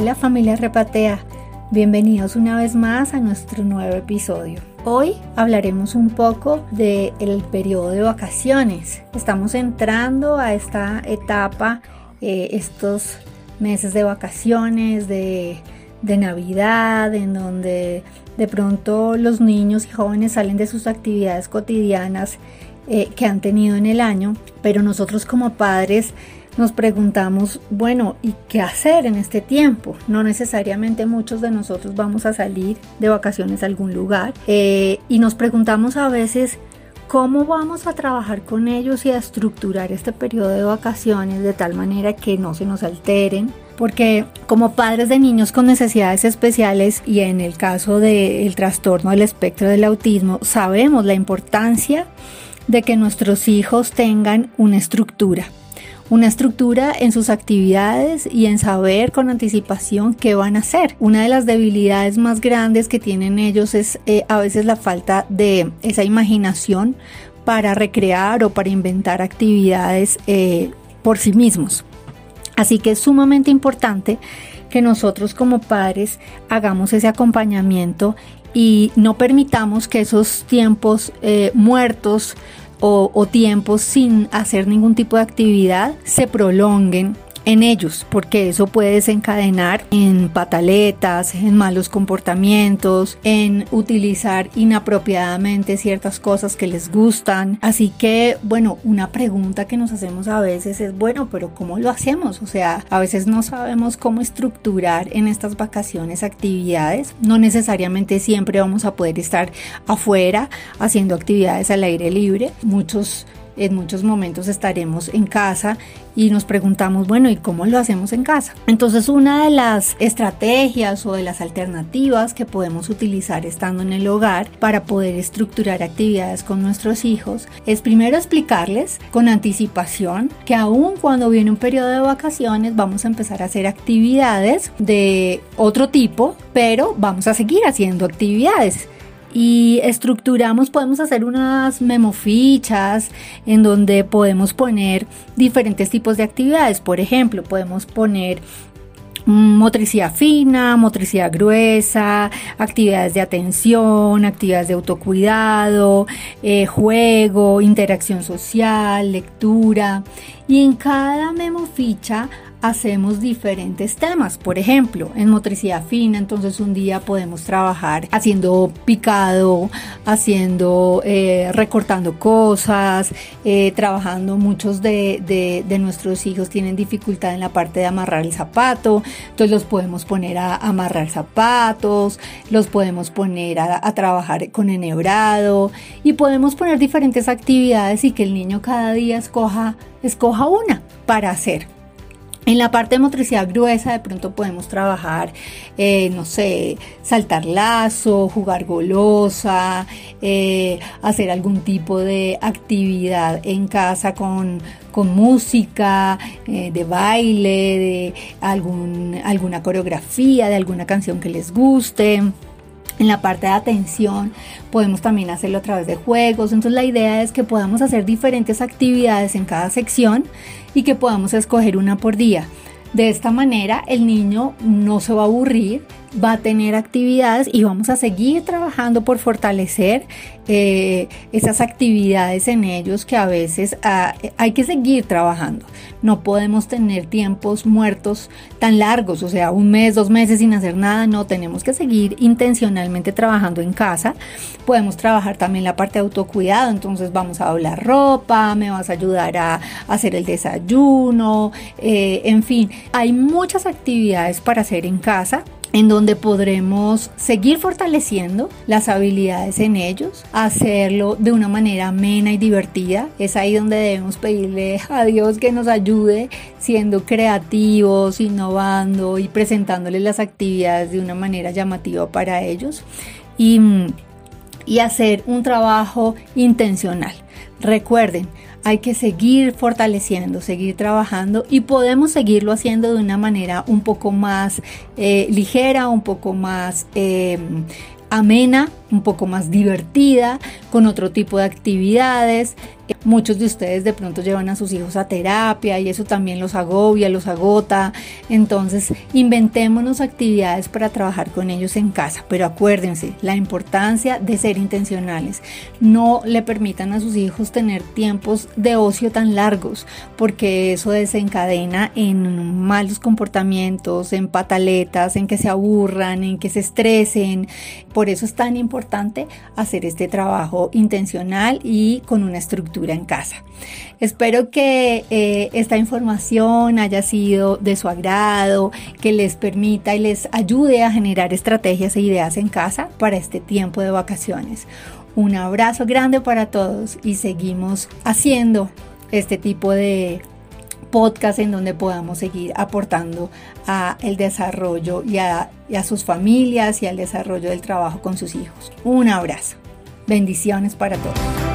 Hola familia Repatea, bienvenidos una vez más a nuestro nuevo episodio. Hoy hablaremos un poco del el periodo de vacaciones. Estamos entrando a esta etapa, eh, estos meses de vacaciones, de, Navidad, en donde de pronto los niños y jóvenes salen de sus actividades cotidianas eh, que han tenido en el año, pero nosotros como padres nos preguntamos, bueno, ¿y qué hacer en este tiempo? No necesariamente muchos de nosotros vamos a salir de vacaciones a algún lugar eh, y nos preguntamos a veces, ¿Cómo vamos a trabajar con ellos y a estructurar este periodo de vacaciones de tal manera que no se nos alteren? Porque como padres de niños con necesidades especiales y en el caso del trastorno del espectro del autismo, sabemos la importancia de que nuestros hijos tengan una estructura una estructura en sus actividades y en saber con anticipación qué van a hacer. Una de las debilidades más grandes que tienen ellos es eh, a veces la falta de esa imaginación para recrear o para inventar actividades eh, por sí mismos. Así que es sumamente importante que nosotros como padres hagamos ese acompañamiento y no permitamos que esos tiempos eh, muertos o, tiempos sin hacer ningún tipo de actividad se prolonguen en ellos, porque eso puede desencadenar en pataletas, en malos comportamientos, en utilizar inapropiadamente ciertas cosas que les gustan. Así que, bueno, una pregunta que nos hacemos a veces es, bueno, pero ¿cómo lo hacemos? O sea, a veces no sabemos cómo estructurar en estas vacaciones actividades. No necesariamente siempre vamos a poder estar afuera haciendo actividades al aire libre. Muchos en muchos momentos estaremos en casa y nos preguntamos, bueno, ¿y cómo lo hacemos en casa? Entonces una de las estrategias o de las alternativas que podemos utilizar estando en el hogar para poder estructurar actividades con nuestros hijos es primero explicarles con anticipación que aun cuando viene un periodo de vacaciones vamos a empezar a hacer actividades de otro tipo, pero vamos a seguir haciendo actividades y estructuramos, podemos hacer unas memofichas en donde podemos poner diferentes tipos de actividades. Por ejemplo, podemos poner motricidad fina, motricidad gruesa, actividades de atención, actividades de autocuidado, eh, juego, interacción social, lectura. Y en cada memoficha hacemos diferentes temas. Por ejemplo, en motricidad fina, entonces un día podemos trabajar haciendo picado, haciendo, eh, recortando cosas, eh, trabajando. Muchos de, nuestros hijos tienen dificultad en la parte de amarrar el zapato, entonces los podemos poner a amarrar zapatos, los podemos poner a, a trabajar con enhebrado y podemos poner diferentes actividades y que el niño cada día escoja, escoja una para hacer. En la parte de motricidad gruesa de pronto podemos trabajar, eh, no sé, saltar lazo, jugar golosa, eh, hacer algún tipo de actividad en casa con, música, eh, de baile, de algún, alguna coreografía, de alguna canción que les guste. En la parte de atención podemos también hacerlo a través de juegos. Entonces la idea es que podamos hacer diferentes actividades en cada sección y que podamos escoger una por día. De esta manera el niño no se va a aburrir, va a tener actividades y vamos a seguir trabajando por fortalecer eh, esas actividades en ellos que a veces ah, hay que seguir trabajando. No podemos tener tiempos muertos tan largos, o sea, un mes, dos meses sin hacer nada, no, tenemos que seguir intencionalmente trabajando en casa. Podemos trabajar también la parte de autocuidado, entonces vamos a doblar ropa, me vas a ayudar a, hacer el desayuno, eh, en fin, hay muchas actividades para hacer en casa en donde podremos seguir fortaleciendo las habilidades en ellos, hacerlo de una manera amena y divertida. Es ahí donde debemos pedirle a Dios que nos ayude siendo creativos, innovando y presentándoles las actividades de una manera llamativa para ellos y, y hacer un trabajo intencional. Recuerden, hay que seguir fortaleciendo, seguir trabajando y podemos seguirlo haciendo de una manera un poco más eh, ligera, un poco más em, amena, un poco más divertida, con otro tipo de actividades. Muchos de ustedes de pronto llevan a sus hijos a terapia y eso también los agobia, los agota. Entonces, inventémonos actividades para trabajar con ellos en casa. Pero acuérdense, la importancia de ser intencionales. No le permitan a sus hijos tener tiempos de ocio tan largos, porque eso desencadena en malos comportamientos, en pataletas, en que se aburran, en que se estresen. Por eso es tan importante hacer este trabajo intencional y con una estructura en casa. Espero que eh, esta información haya sido de su agrado, que les permita y les ayude a generar estrategias e ideas en casa para este tiempo de vacaciones. Un abrazo grande para todos y seguimos haciendo este tipo de podcast en donde podamos seguir aportando a el desarrollo y a, y a sus familias y al desarrollo del trabajo con sus hijos. Un abrazo. Bendiciones para todos.